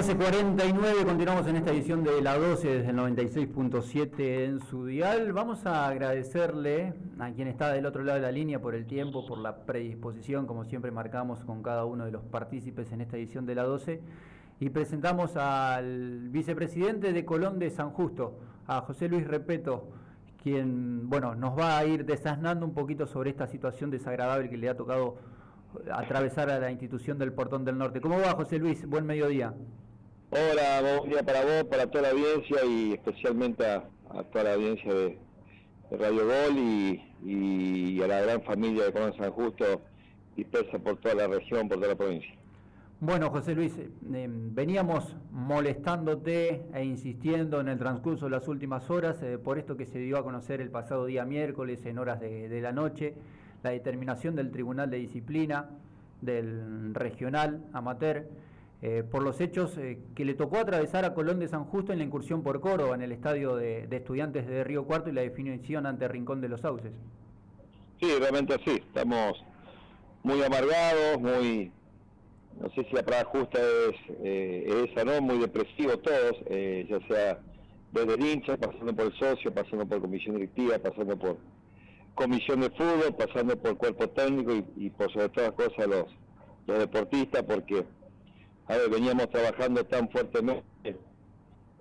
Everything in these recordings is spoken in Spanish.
12.49, continuamos en esta edición de la 12 desde el 96.7 en su dial. Vamos a agradecerle a quien está del otro lado de la línea por el tiempo, por la predisposición, como siempre marcamos con cada uno de los partícipes en esta edición de la 12. Y presentamos al vicepresidente de Colón de San Justo, a José Luis Repeto, quien bueno, nos va a ir desasnando un poquito sobre esta situación desagradable que le ha tocado atravesar a la institución del Portón del Norte. ¿Cómo va, José Luis? Buen mediodía. Hola, buen día para vos, para toda la audiencia y especialmente a, toda la audiencia de, Radio Gol y, a la gran familia de Colón San Justo dispersa por toda la región, por toda la provincia. Bueno, José Luis, eh, veníamos molestándote e insistiendo en el transcurso de las últimas horas eh, por esto que se dio a conocer el pasado día miércoles en horas de, la noche, la determinación del Tribunal de Disciplina del Regional Amateur eh, por los hechos eh, que le tocó atravesar a Colón de San Justo en la incursión por Córdoba en el estadio de, estudiantes de Río Cuarto y la definición ante Rincón de los Sauces. Sí, realmente así, estamos muy amargados, muy, no sé si la palabra justa es, eh, esa, ¿no? Muy depresivos todos, ya sea desde el hincha, pasando por el socio, pasando por comisión directiva, pasando por comisión de fútbol, pasando por cuerpo técnico y, por sobre todas las cosas los, los deportistas, porque a ver, veníamos trabajando tan fuertemente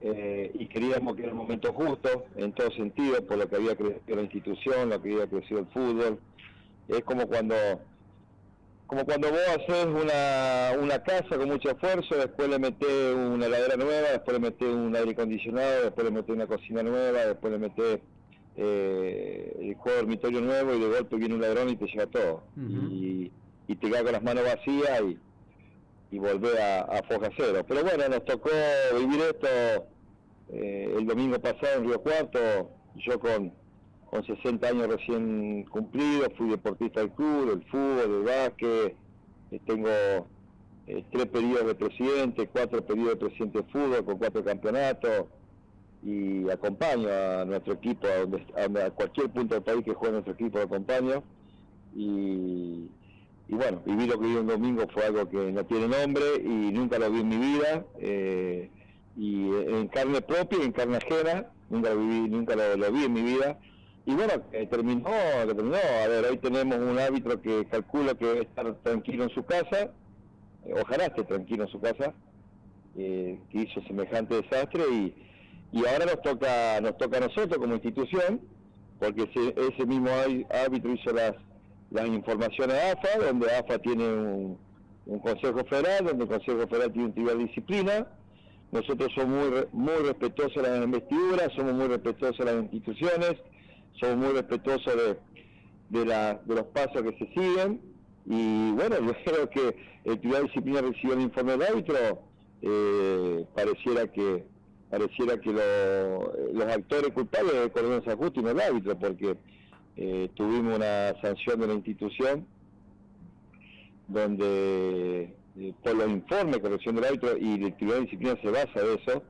eh, y queríamos que era el momento justo en todo sentido, por lo que había crecido la institución, lo que había crecido el fútbol. Es como cuando como cuando vos haces una, una casa con mucho esfuerzo, después le metés una heladera nueva, después le metés un aire acondicionado, después le metés una cocina nueva, después le metés eh, el juego dormitorio nuevo y de golpe viene un ladrón y te lleva todo. y, y te queda con las manos vacías y, y volver a, a Foja Cero. Pero bueno, nos tocó vivir esto eh, el domingo pasado en Río Cuarto, yo con, con 60 años recién cumplidos, fui deportista del club, del fútbol, del básquet, eh, tengo eh, tres pedidos de presidente, cuatro pedidos de presidente de fútbol con cuatro campeonatos y acompaño a nuestro equipo, a, donde, a cualquier punto del país que juegue nuestro equipo acompaño y y bueno, vivir lo que vi un domingo fue algo que no tiene nombre y nunca lo vi en mi vida, eh, y en carne propia y en carne ajena, nunca lo, viví, nunca lo, vi en mi vida. Y bueno, eh, terminó, terminó, a ver, hoy tenemos un árbitro que calcula que debe estar tranquilo en su casa, eh, ojalá esté tranquilo en su casa, que hizo semejante desastre y, y ahora nos toca, nos toca a nosotros como institución, porque ese mismo árbitro hizo las las informaciones a AFA, donde AFA tiene un, Consejo Federal, donde el Consejo Federal tiene un tribunal de disciplina. Nosotros somos muy, muy respetuosos de las investiduras, somos muy respetuosos de las instituciones, somos muy respetuosos de los pasos que se siguen. Y bueno, yo creo que el Tribunal de Disciplina recibió el informe del árbitro, eh, pareciera que pareciera que los actores culpables de Cordón San Justo y no el árbitro, porque eh, tuvimos una sanción de la institución donde eh, por los informes que recibió el árbitro y el Tribunal de Disciplina se basa de eso,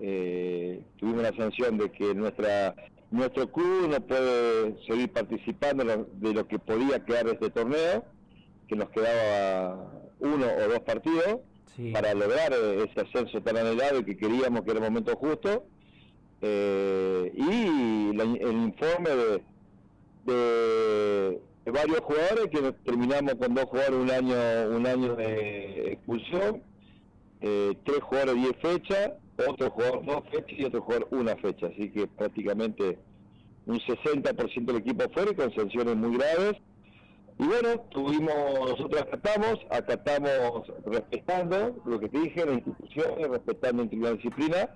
eh, tuvimos una sanción de que nuestra nuestro club no puede seguir participando de lo que podía quedar de este torneo, que nos quedaba uno o dos partidos para lograr ese ascenso tan anhelado y que queríamos que era el momento justo. y el informe de, de, varios jugadores que terminamos con dos jugadores un año un año de expulsión, eh, tres jugadores diez fechas, otro jugador dos fechas y otro jugador una fecha, así que prácticamente un 60% del equipo fuera y con sanciones muy graves. Y bueno, tuvimos, nosotros acatamos, acatamos respetando lo que te dije, las instituciones, respetando la disciplina,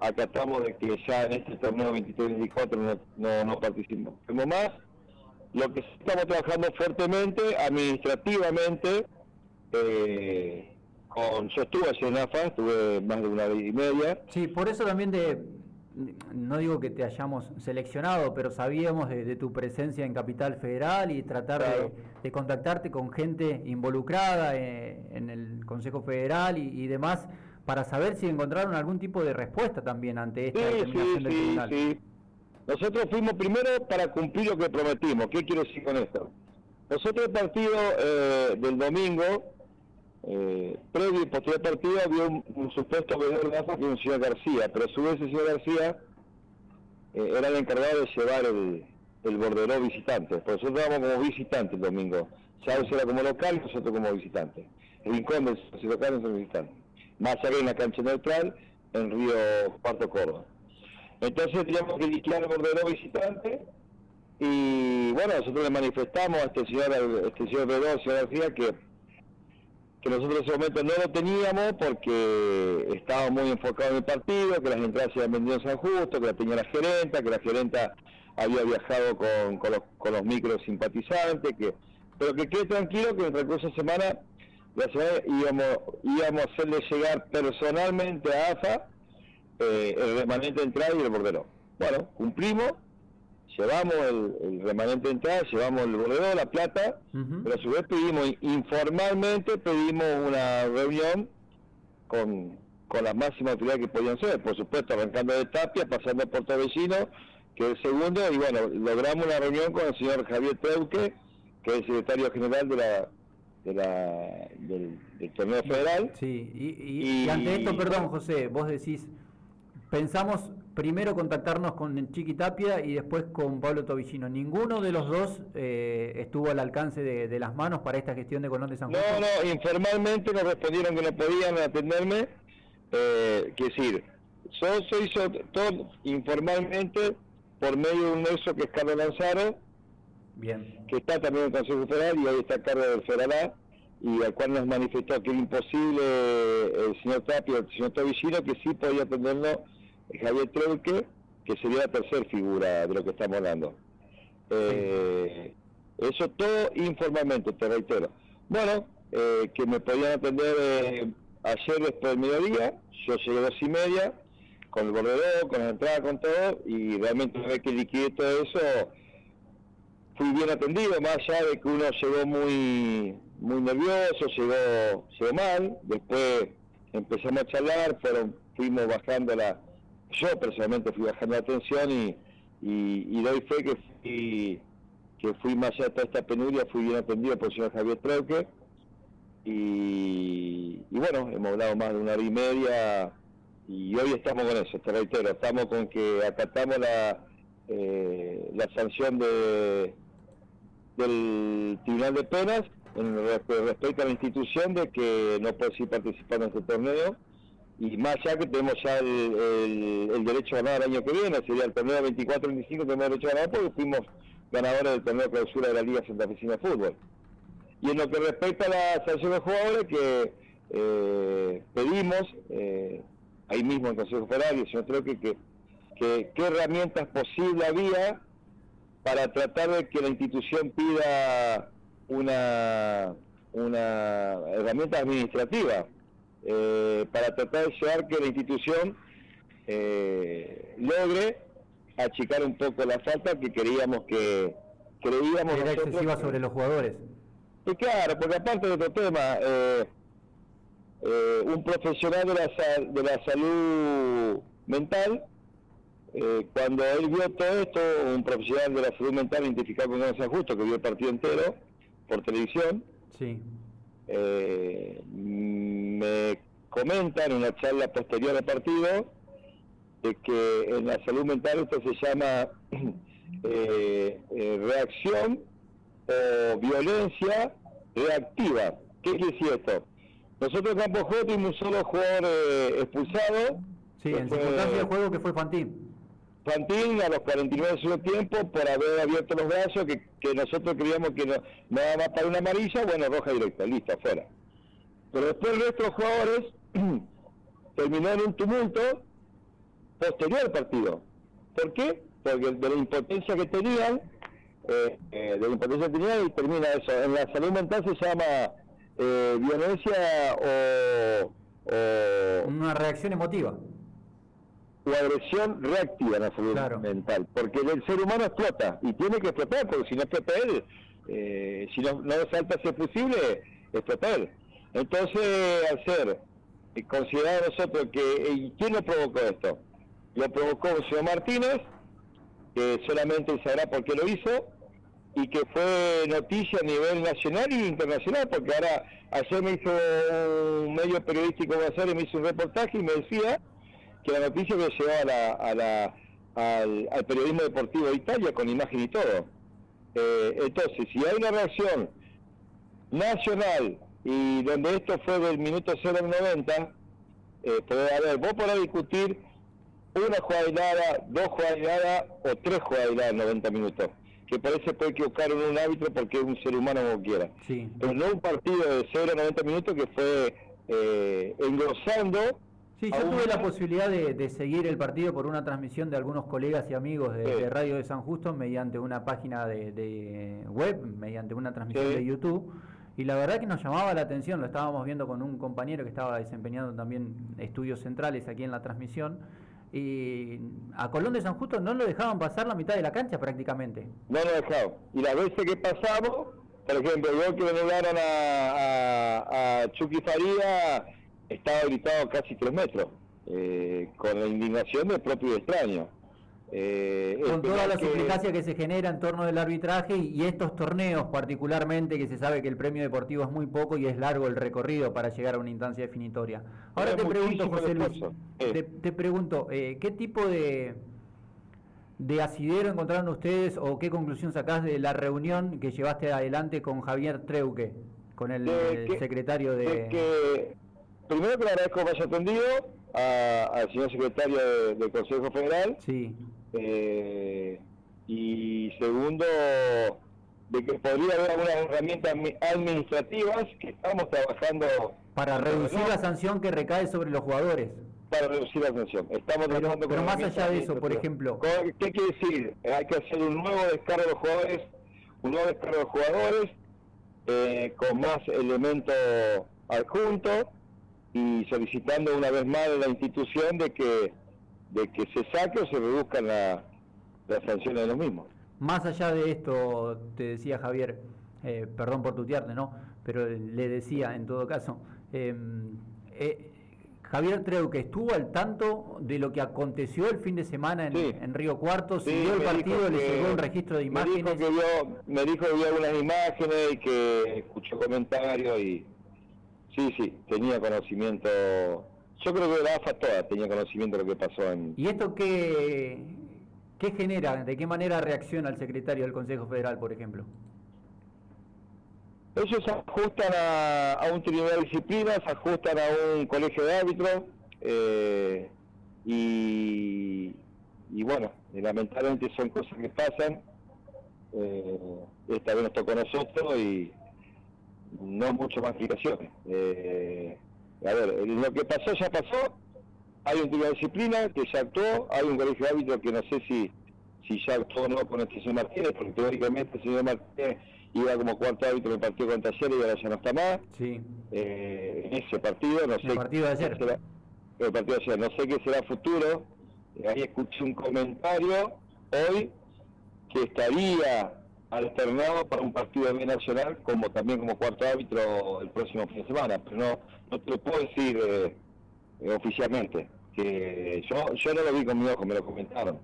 acatamos de que ya en este torneo 23-24 no, no, no más. Lo que estamos trabajando fuertemente, administrativamente, eh, con, yo estuve en AFA, estuve más de una hora y media. Sí, por eso también de, no digo que te hayamos seleccionado, pero sabíamos de, tu presencia en Capital Federal y tratar de, contactarte con gente involucrada eh, en, el Consejo Federal y demás para saber si encontraron algún tipo de respuesta también ante esta determinación del tribunal. Sí. Nosotros fuimos primero para cumplir lo que prometimos. ¿Qué quiero decir con esto? Nosotros el partido eh, del domingo, eh, previo y posterior partido había un, supuesto veedor de que era un señor García, pero a su vez el señor García eh, era el encargado de llevar el, el borderó visitante. Por nosotros estábamos como visitantes el domingo. Chávez era como local y nosotros como visitantes. Rincón de los locales son visitantes. Más allá en la cancha neutral, en Río Cuarto Córdoba. Entonces teníamos que liquidar el borderó visitante y bueno, nosotros le manifestamos a este señor, a este señor señor García, que que nosotros en ese momento no lo teníamos porque estaba muy enfocado en el partido, que las entradas se habían vendido en San Justo, que la tenía la gerenta, que la gerenta había viajado con, con, los, con los micros simpatizantes, que, pero que quede tranquilo que en el recurso semana, la semana íbamos, íbamos a hacerle llegar personalmente a AFA eh, el remanente de entrada y el bordero. Bueno, cumplimos, llevamos el, remanente de entrada, llevamos el bordero, la plata, pero a su vez pedimos, informalmente pedimos una reunión con, con las máximas autoridades que podían ser, por supuesto arrancando de Tapia, pasando por Torresino, que es el segundo, y bueno, logramos una reunión con el señor Javier Teuque, que es el secretario general de la, de la del, torneo federal. Sí, y, y ante esto, perdón José, vos decís, pensamos primero contactarnos con Chiqui Tapia y después con Pablo Tobillino. Ninguno de los dos eh, estuvo al alcance de, las manos para esta gestión de Colón de San Juan. No, no, informalmente nos respondieron que no podían atenderme. Eh, que decir, yo se hizo todo informalmente por medio de un nexo que es Carlos Lanzaro, Bien. que está también en el Consejo Federal y ahí está cargo del Federal y al cual nos manifestó que era imposible el señor Tapia, el señor Tobillino, que sí podía atendernos Javier Treuque, que sería la tercera figura de lo que estamos hablando. Eh, eso todo informalmente, te reitero. Bueno, eh, que me podían atender eh, ayer después del mediodía, yo llegué a dos y media, con el bordero, con la entrada, con todo, y realmente una vez que liquidé todo eso, fui bien atendido, más allá de que uno llegó muy muy nervioso, llegó, llegó mal, después empezamos a charlar, fueron, fuimos bajando la, yo personalmente fui bajando la atención y, y, doy fe que fui, que fui más allá de esta penuria, fui bien atendido por el señor Javier Treuque y, bueno, hemos hablado más de una hora y media y hoy estamos con eso, te reitero, estamos con que acatamos la, eh, la sanción de, del Tribunal de Penas en respecto a la institución de que no puede seguir participando en este torneo y más allá que tenemos ya el, derecho a ganar el año que viene, sería el torneo 24-25 tenemos derecho a ganar porque fuimos ganadores del torneo clausura de la Liga Santa Fe de Fútbol. Y en lo que respecta a la sanción de jugadores, que eh, pedimos, eh, ahí mismo en Consejo Federal, y yo creo que, que, qué herramientas posibles había para tratar de que la institución pida una, una herramienta administrativa eh, para tratar de llevar que la institución eh, logre achicar un poco la falta que queríamos que creíamos era excesiva sobre los jugadores. Y claro porque aparte de otro tema eh, un profesional de la, de la salud mental cuando él vio todo esto un profesional de la salud mental identificado con Gonzalo Justo que vio el partido entero por televisión sí. eh, me comenta en una charla posterior al partido de que en la salud mental esto se llama eh, eh, reacción o violencia reactiva. ¿Qué quiere decir esto? Nosotros en Campo tuvimos un solo jugador eh, expulsado. Sí, en circunstancia de juego que fue Fantín. Fantín a los 49 de su tiempo por haber abierto los brazos, que, nosotros creíamos que no, no daba para una amarilla, bueno, roja directa, listo, afuera. Pero después los jugadores terminó en un tumulto posterior al partido. ¿Por qué? Porque de la impotencia que tenían, eh, eh, de la impotencia que tenían y termina eso. En la salud mental se llama eh, violencia o, o... Una reacción emotiva o agresión reactiva en la salud mental, porque el ser humano explota y tiene que explotar, porque si no explota él, si no, no salta ese fusible, explota él. Entonces, al ser considerado nosotros que, ¿quién lo provocó esto? Lo provocó el Martínez, que solamente sabrá por qué lo hizo, y que fue noticia a nivel nacional e internacional, porque ahora ayer me hizo un medio periodístico y me hizo un reportaje y me decía que la noticia que llegaba a la, al, periodismo deportivo de Italia con imagen y todo. Eh, entonces, si hay una reacción nacional y donde esto fue del minuto 0 al 90, eh, puede haber, vos podés discutir una jugada dos jugadas o tres jugadas en 90 minutos que parece puede equivocar en un árbitro porque es un ser humano como quiera. Sí. Pero no un partido de 0 a 90 minutos que fue eh, engrosando. Sí, yo tuve la posibilidad de, seguir el partido por una transmisión de algunos colegas y amigos de, Radio de San Justo mediante una página de, web, mediante una transmisión de YouTube. Y la verdad que nos llamaba la atención, lo estábamos viendo con un compañero que estaba desempeñando también estudios centrales aquí en la transmisión y a Colón de San Justo no lo dejaban pasar la mitad de la cancha prácticamente. No lo dejaban. Y las veces que pasamos, por ejemplo, gol que anularon a, a, Chucky Faría estaba gritado casi tres metros, eh, con la indignación del propio extraño. Eh, con toda la suplicacia que se genera en torno del arbitraje y, estos torneos particularmente que se sabe que el premio deportivo es muy poco y es largo el recorrido para llegar a una instancia definitoria. Ahora te pregunto, José Luis, te, pregunto, eh, ¿qué tipo de, de asidero encontraron ustedes o qué conclusión sacás de la reunión que llevaste adelante con Javier Treuque, con el, secretario de... primero que le agradezco que haya atendido al señor secretario del Consejo Federal. Sí. Eh, y segundo, de que podría haber algunas herramientas administrativas que estamos trabajando. Para reducir la sanción que recae sobre los jugadores. Para reducir la sanción. Estamos pero, trabajando Pero más allá de eso, por ejemplo. ¿Qué quiere decir? Hay que hacer un nuevo descargo de los jugadores, un nuevo descargo de jugadores, eh, con más elementos adjuntos y solicitando una vez más de la institución de que de que se saque o se reduzcan la, las sanciones de los mismos. Más allá de esto, te decía Javier, eh, perdón por tutearte, ¿no? Pero le decía en todo caso, em, eh, Javier Treu, que estuvo al tanto de lo que aconteció el fin de semana en, Río Cuarto, siguió el partido, le llegó un registro de imágenes. Me dijo, que vio, me dijo que vio algunas imágenes y que escuchó comentarios y Sí, sí, tenía conocimiento. Yo creo que la AFA toda tenía conocimiento de lo que pasó en. ¿Y esto qué, qué genera? ¿De qué manera reacciona el secretario del Consejo Federal, por ejemplo? Ellos se ajustan a, un tribunal de disciplina, se ajustan a un colegio de árbitros eh, y, y bueno, lamentablemente son cosas que pasan. Eh, esta vez nos tocó a nosotros y no mucho más explicaciones. Eh, a ver, lo que pasó ya pasó, hay un tribunal de disciplina que ya actuó, hay un colegio de árbitros que no sé si, si ya actuó o no con el señor Martínez, porque teóricamente el señor Martínez iba como cuarto árbitro en el partido contra ayer y ahora ya no está más. Sí. Eh, en ese partido, no sé. El partido de ayer. el partido de ayer, no sé qué será futuro. ahí escuché un comentario hoy que estaría alternado para un partido de B Nacional como también como cuarto árbitro el próximo fin de semana, pero no, no te lo puedo decir eh, eh, oficialmente, que yo, yo no lo vi con mi ojo, me lo comentaron.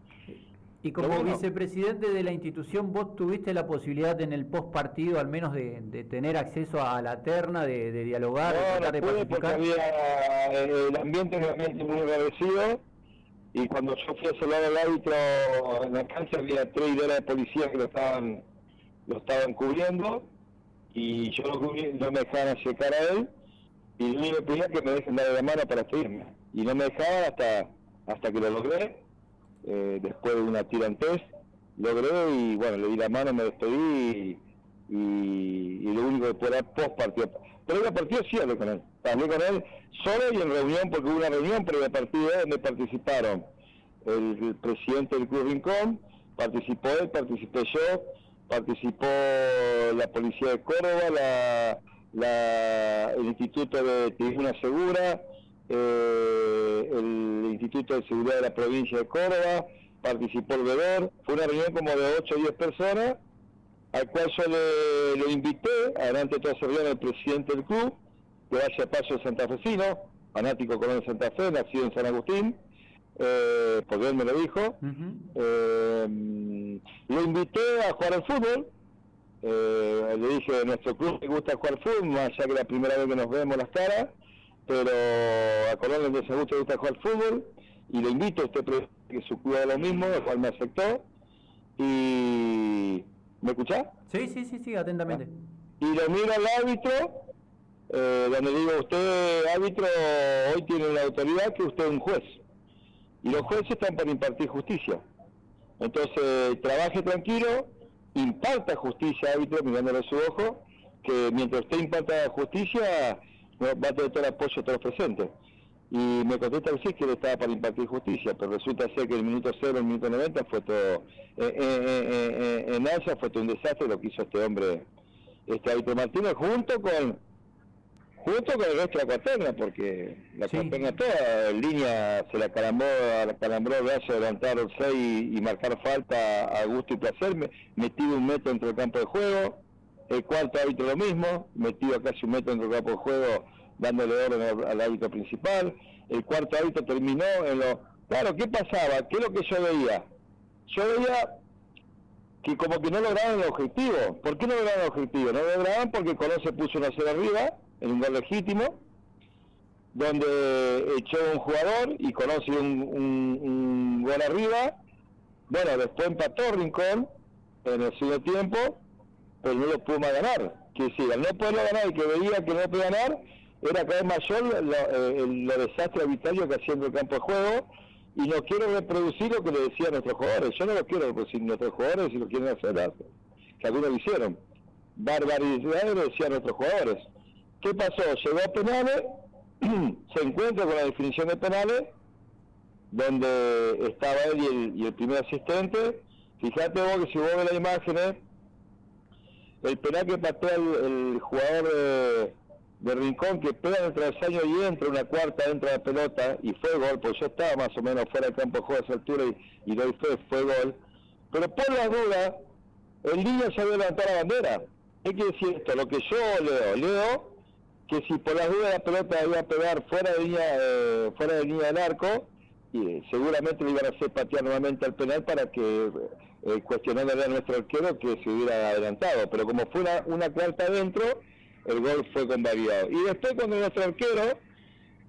Y como vicepresidente de la institución, ¿vos tuviste la posibilidad en el post partido al menos de, tener acceso a la terna, de, dialogar, no, de porque había, eh, el ambiente ambiente muy agradecido y cuando yo fui a saludar al árbitro en la cancha había tres ideas de policía que lo estaban lo estaban cubriendo y yo lo cubrí, no me dejaban acercar a él y yo le pedía que me dejen dar la mano para seguirme. Y no me dejaban hasta hasta que lo logré eh, después de una tirantez logré y bueno le di la mano me despedí y, y, lo único que puedo post partido pero el partido sí hablé con él. Hablé con él solo y en reunión porque hubo una reunión previa partido donde participaron el, el presidente del Club Rincón participó él participé yo participó la Policía de Córdoba, el Instituto de Tribuna Segura, eh, el Instituto de Seguridad de la Provincia de Córdoba, participó el Vedor, fue una reunión como de 8 o 10 personas, al cual yo le, invité, adelante de toda esa el presidente del club, que vaya a paso santafesino, fanático colón de Santa Fe, nacido en San Agustín, eh, porque él me lo dijo. Eh, lo invité a jugar al fútbol, eh, le dije, nuestro club me gusta jugar fútbol, más allá que la primera vez que nos vemos las caras, pero a Colón de Segundo le gusta jugar fútbol, y le invito a usted que su club lo mismo, el cual me aceptó, y... ¿Me escuchás? Sí, sí, sí, sí, atentamente. Y lo miro al árbitro, eh, donde digo, usted, árbitro, hoy tiene la autoridad que usted es un juez. Y los jueces están para impartir justicia. Entonces, trabaje tranquilo, imparta justicia, árbitro, mirándole a su ojo, que mientras usted imparta justicia, va a tener todo el apoyo de todos los presentes. Y me contesta que sí, que él estaba para impartir justicia, pero resulta ser que el minuto 0, el minuto 90 fue todo, eh, eh, eh, en Asa fue todo un desastre lo que hizo este hombre, este árbitro Martínez, junto con junto con el resto de la cuaterna, porque la sí. toda en línea se la calambró, la calambró el brazo de levantar 6 y, y, marcar falta a gusto y placer, metido un metro dentro del campo de juego, el cuarto árbitro lo mismo, metido casi un metro dentro del campo de juego, dándole orden al, al árbitro principal, el cuarto árbitro terminó en lo... Claro, ¿qué pasaba? ¿Qué es lo que yo veía? Yo veía que como que no lograban el objetivo. ¿Por qué no lograban el objetivo? No lo lograban porque Colón se puso una cero arriba, en un gol legítimo, donde echó un jugador y conoce un, un, gol arriba. Bueno, después empató Rincón en el segundo tiempo, pero no lo pudo más ganar. Que si al no poderlo ganar y que veía que no podía ganar, era cada vez mayor lo, eh, el, desastre arbitrario que hacía en el campo de juego. Y no quiero reproducir lo que le decía a nuestros jugadores. Yo no lo quiero reproducir a nuestros jugadores si lo quieren hacer, que algunos lo hicieron. Barbaridades le decían a nuestros jugadores ¿Qué pasó? Llegó a penales, se encuentra con la definición de penales, donde estaba él y el, primer asistente. Fíjate vos que si vos ves las imágenes, el penal que patea el, jugador de, Rincón, que pega en el travesaño y entra una cuarta dentro de la pelota, y fue gol, pues yo estaba más o menos fuera del campo de juego a esa altura y, y doy fe, fue gol. Pero por la duda, el niño se había levantado la bandera. ¿Qué quiere decir esto? Lo que yo leo, leo que si por las dudas la pelota iba a pegar fuera de línea, eh, fuera de línea del arco, y seguramente le iban a hacer patear nuevamente al penal para que eh, cuestionándole a nuestro arquero que se hubiera adelantado. Pero como fue una, una cuarta adentro, el gol fue convalidado. Y después cuando nuestro arquero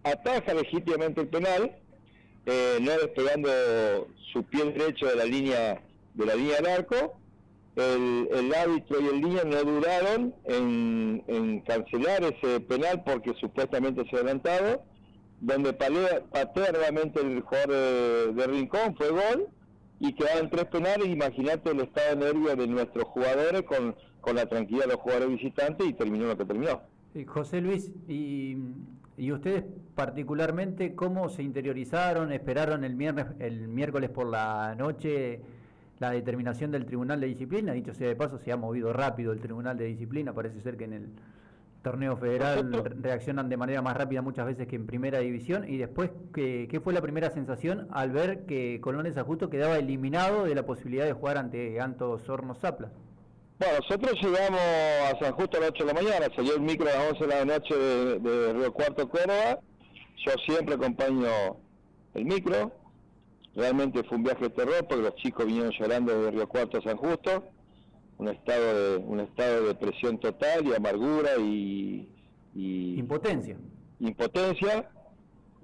ataja legítimamente el penal, eh, no despegando su pie derecho de la línea de la línea del arco, el, el árbitro y el línea no dudaron en, cancelar ese penal porque supuestamente se adelantado, donde patea, nuevamente el jugador de, Rincón, fue gol, y quedaron tres penales, imagínate el estado de nervio de nuestros jugadores con, con la tranquilidad de los jugadores visitantes y terminó lo que terminó. José Luis, y, y ustedes particularmente, ¿cómo se interiorizaron? ¿Esperaron el, el miércoles por la noche? La determinación del Tribunal de Disciplina. Dicho sea de paso, se ha movido rápido el Tribunal de Disciplina. Parece ser que en el torneo federal reaccionan de manera más rápida muchas veces que en primera división. Y después, ¿qué, qué fue la primera sensación al ver que Colón de Justo quedaba eliminado de la posibilidad de jugar ante Antos Hornos Zapla? Bueno, nosotros llegamos a San Justo a las 8 de la mañana, salió el micro a las 11 de la noche de, de Río Cuarto, Córdoba. Yo siempre acompaño el micro, Realmente fue un viaje de terror porque los chicos vinieron llorando desde Río Cuarto a San Justo, un estado de, un estado de depresión total y amargura y... impotencia. Impotencia.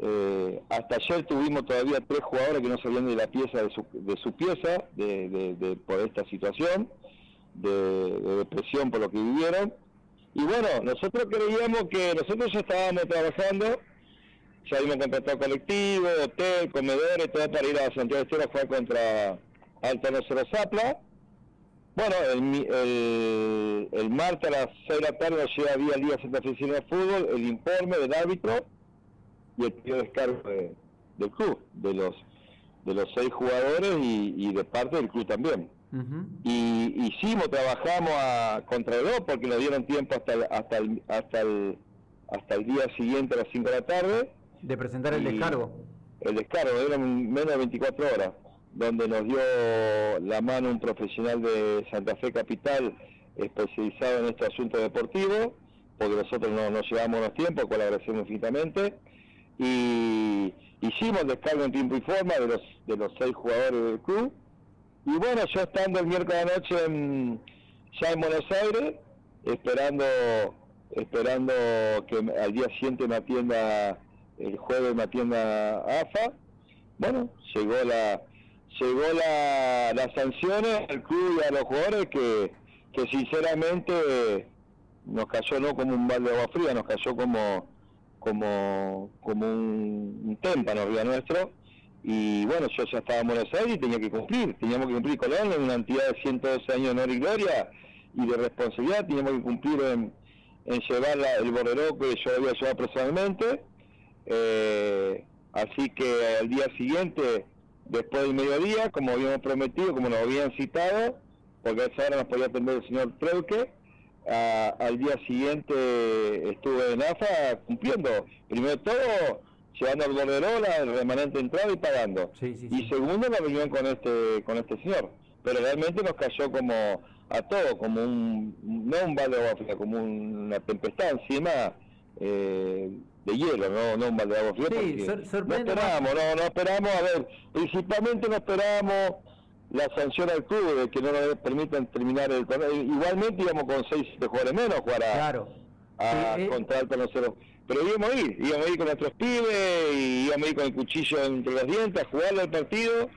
Eh, hasta ayer tuvimos todavía tres jugadores que no salían de la pieza de su, de su pieza de, por esta situación de, depresión por lo que vivieron. Y bueno, nosotros creíamos que nosotros ya estábamos trabajando ya habíamos contratado colectivo, hotel, comedores, todo para ir a Santiago de Estero jugar contra Alto Nocero Zapla. Bueno, el, el, martes a las 6 de la tarde nos llega vía Liga Santa Oficina de Fútbol el informe del árbitro y el pedido de descargo del club, de los de los seis jugadores y, de parte del club también. Y hicimos, trabajamos a contrarreloj porque nos dieron tiempo hasta hasta el, hasta el, hasta el día siguiente a las 5 de la tarde de presentar el descargo. El descargo, eran menos de 24 horas, donde nos dio la mano un profesional de Santa Fe Capital especializado en este asunto deportivo, porque nosotros no nos llevamos los tiempos, cual agradecemos infinitamente, y hicimos el descargo en tiempo y forma de los, de los seis jugadores del club, y bueno, yo estando el miércoles de noche en, ya en Buenos Aires, esperando esperando que al día siguiente me atienda, el jueves me atienda AFA. Bueno, llegó la llegó la, las sanciones al club y a los jugadores que, que sinceramente nos cayó no como un balde de agua fría, nos cayó como como como un, un témpano arriba nuestro. Y bueno, yo ya estaba en Buenos y tenía que cumplir, teníamos que cumplir Colón en una entidad de 112 años de honor y gloria y de responsabilidad, teníamos que cumplir en, en llevar el borrero que yo había llevado personalmente, eh, así que al día siguiente, después del mediodía, como habíamos prometido, como nos habían citado, porque a esa hora nos podía atender el señor Treuque, al día siguiente estuve en AFA cumpliendo, primero todo llevando al borderola, el remanente entrado y pagando. Y segundo, la reunión con este, con este señor. Pero realmente nos cayó como a todo, como un, no un balde de como una tempestad encima eh, de hielo, no, no de agua fría. Sí, no esperábamos, no, no esperábamos, a ver, principalmente no esperábamos la sanción al club de que no nos permitan terminar el torneo. Igualmente íbamos con seis jugadores menos jugar a, claro. a sí, contra el pero íbamos a ir, íbamos a ir con nuestros pibes, y íbamos a ir con el cuchillo entre los dientes a jugarle al partido.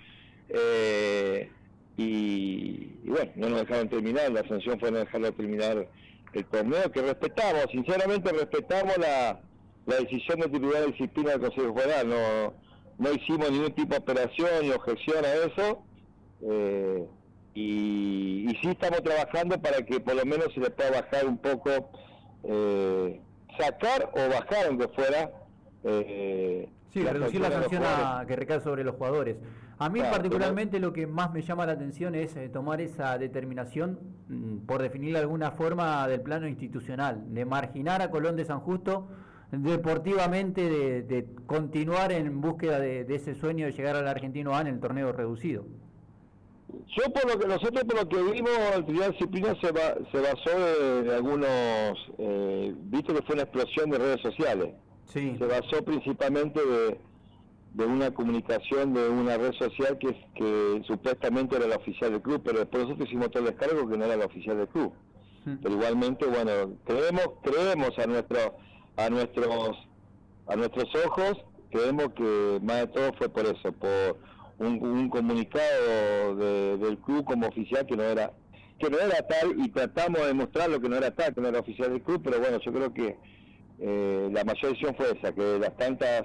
Eh, y, bueno, no nos dejaron terminar, la sanción fue no dejarlo terminar el torneo, que respetamos, sinceramente respetamos la, la decisión de titular disciplina del Consejo Federal, no, no hicimos ningún tipo de operación ni objeción a eso. Eh, y, y sí estamos trabajando para que por lo menos se le pueda bajar un poco eh, sacar o bajar, aunque fuera. Eh, sí, reducir la sanción que recae sobre los jugadores. A mí particularmente lo que más me llama la atención es eh, tomar esa determinación, mm, por definirla de alguna forma, del plano institucional, de marginar a Colón de San Justo deportivamente, de, continuar en búsqueda de, ese sueño de llegar al Argentino A en el torneo reducido. Yo por lo que nosotros por lo que vimos, el Tribunal Disciplina se, se basó en algunos, eh, viste que fue una explosión de redes sociales. Sí. Se basó principalmente de, una comunicación de una red social que, que supuestamente era la oficial del club, pero después nosotros hicimos todo el descargo que no era la oficial del club. Hmm. Pero igualmente, bueno, creemos, creemos a nuestro, a nuestros, a nuestros ojos, creemos que más de todo fue por eso, por un, comunicado del club como oficial que no era que no era tal y tratamos de demostrarlo que no era tal, que no era oficial del club, pero bueno, yo creo que eh, la mayor decisión fue esa, que de las tantas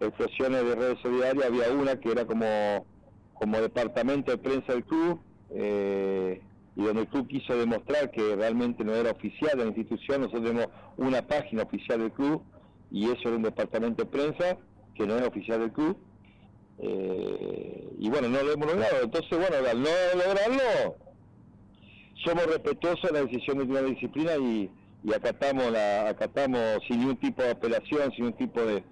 expresiones de redes solidarias había una que era como, como departamento de prensa del club, eh, y donde el club quiso demostrar que realmente no era oficial la institución, nosotros tenemos una página oficial del club, y eso era un departamento de prensa que no era oficial del club, eh, y bueno, no lo hemos logrado. Entonces, bueno, al no lograrlo, somos respetuosos de la decisión de la disciplina y, acatamos, la, acatamos sin ningún tipo de apelación, sin ningún tipo de,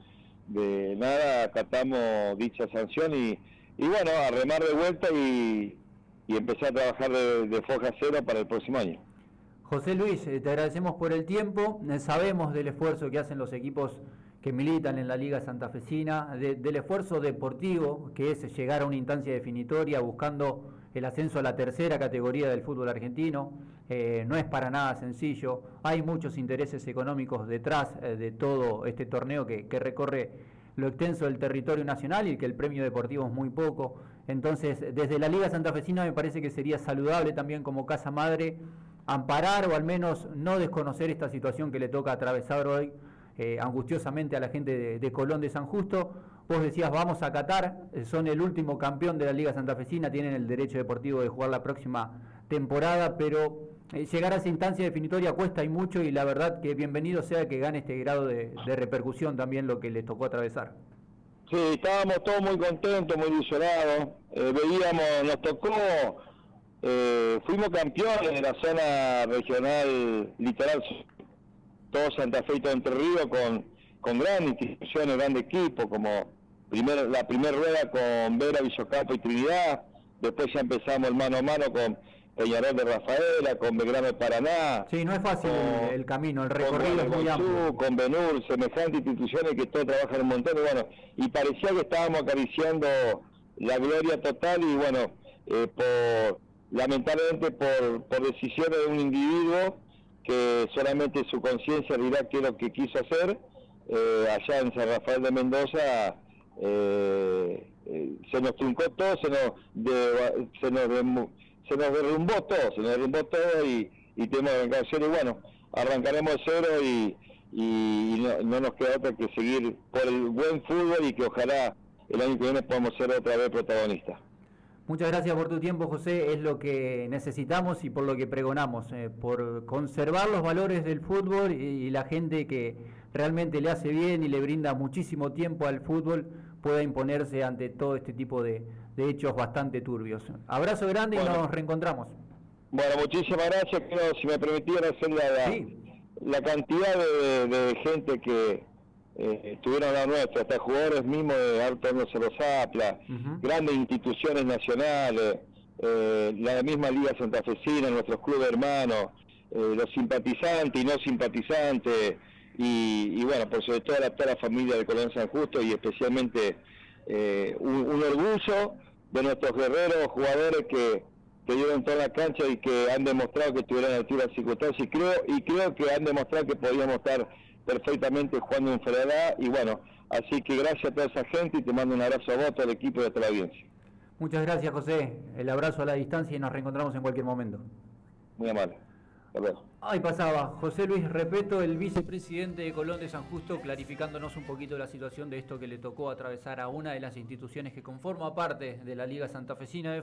de nada, acatamos dicha sanción y, y bueno, a remar de vuelta y, y empezar a trabajar de, de foja cero para el próximo año. José Luis, eh, te agradecemos por el tiempo, eh, sabemos del esfuerzo que hacen los equipos que militan en la Liga Santafesina, del esfuerzo deportivo que es llegar a una instancia definitoria buscando el ascenso a la tercera categoría del fútbol argentino. Eh, no es para nada sencillo, hay muchos intereses económicos detrás de todo este torneo que, recorre lo extenso del territorio nacional y que el premio deportivo es muy poco. Entonces, desde la Liga Santafesina me parece que sería saludable también como casa madre amparar o al menos no desconocer esta situación que le toca atravesar hoy eh, angustiosamente a la gente de, Colón de San Justo. Vos decías, vamos a Qatar, eh, son el último campeón de la Liga Santafesina, tienen el derecho deportivo de jugar la próxima temporada, pero eh, llegar a esa instancia definitoria cuesta y mucho y la verdad que bienvenido sea que gane este grado de, repercusión también lo que le tocó atravesar. Sí, estábamos todos muy contentos, muy ilusionados, veíamos, nos tocó, fuimos campeones en la zona regional literal todo Santa Fe y todo Entre Ríos con, con grandes instituciones, grandes equipos, como primero, la primera rueda con Vera, Villocampo y Trinidad, después ya empezamos el mano a mano con Peñarol de Rafaela, con Belgrano de Paraná. Sí, no es fácil el, camino, el recorrido es muy amplio. Con Benur, semejantes instituciones que todos trabajan un montón, y bueno, y parecía que estábamos acariciando la gloria total y bueno, eh, por lamentablemente por, por decisiones de un individuo que solamente su conciencia dirá qué es lo que quiso hacer, eh, allá en San Rafael de Mendoza eh, eh, se nos truncó todo, se nos, se nos, se nos derrumbó todo, se nos derrumbó todo y, y tenemos que arrancar cero y bueno, arrancaremos cero y, y no, nos queda otra que seguir por el buen fútbol y que ojalá el año que viene podamos ser otra vez protagonistas. Muchas gracias por tu tiempo, José. Es lo que necesitamos y por lo que pregonamos, eh, por conservar los valores del fútbol y, la gente que realmente le hace bien y le brinda muchísimo tiempo al fútbol pueda imponerse ante todo este tipo de, hechos bastante turbios. Abrazo grande y nos reencontramos. Bueno, muchísimas gracias. si me permitieran hacer la, la, cantidad de gente que, eh, estuvieron a nuestra, hasta jugadores mismos de Alto Cerro grandes instituciones nacionales, eh, la misma Liga Santafesina, nuestros clubes hermanos, eh, los simpatizantes y no simpatizantes, y, bueno, por sobre todo a toda la familia de Colón San Justo y especialmente eh, un, orgullo de nuestros guerreros, jugadores que, que dieron toda la cancha y que han demostrado que estuvieron a altura de circunstancias y creo, y creo que han demostrado que podíamos estar perfectamente jugando en Federal y bueno, así que gracias a toda esa gente y te mando un abrazo a vos, al equipo y a toda la audiencia. Muchas gracias José, el abrazo a la distancia y nos reencontramos en cualquier momento. Muy amable. Ahí pasaba José Luis Repeto, el vicepresidente de Colón de San Justo, clarificándonos un poquito la situación de esto que le tocó atravesar a una de las instituciones que conforma parte de la Liga Santafesina de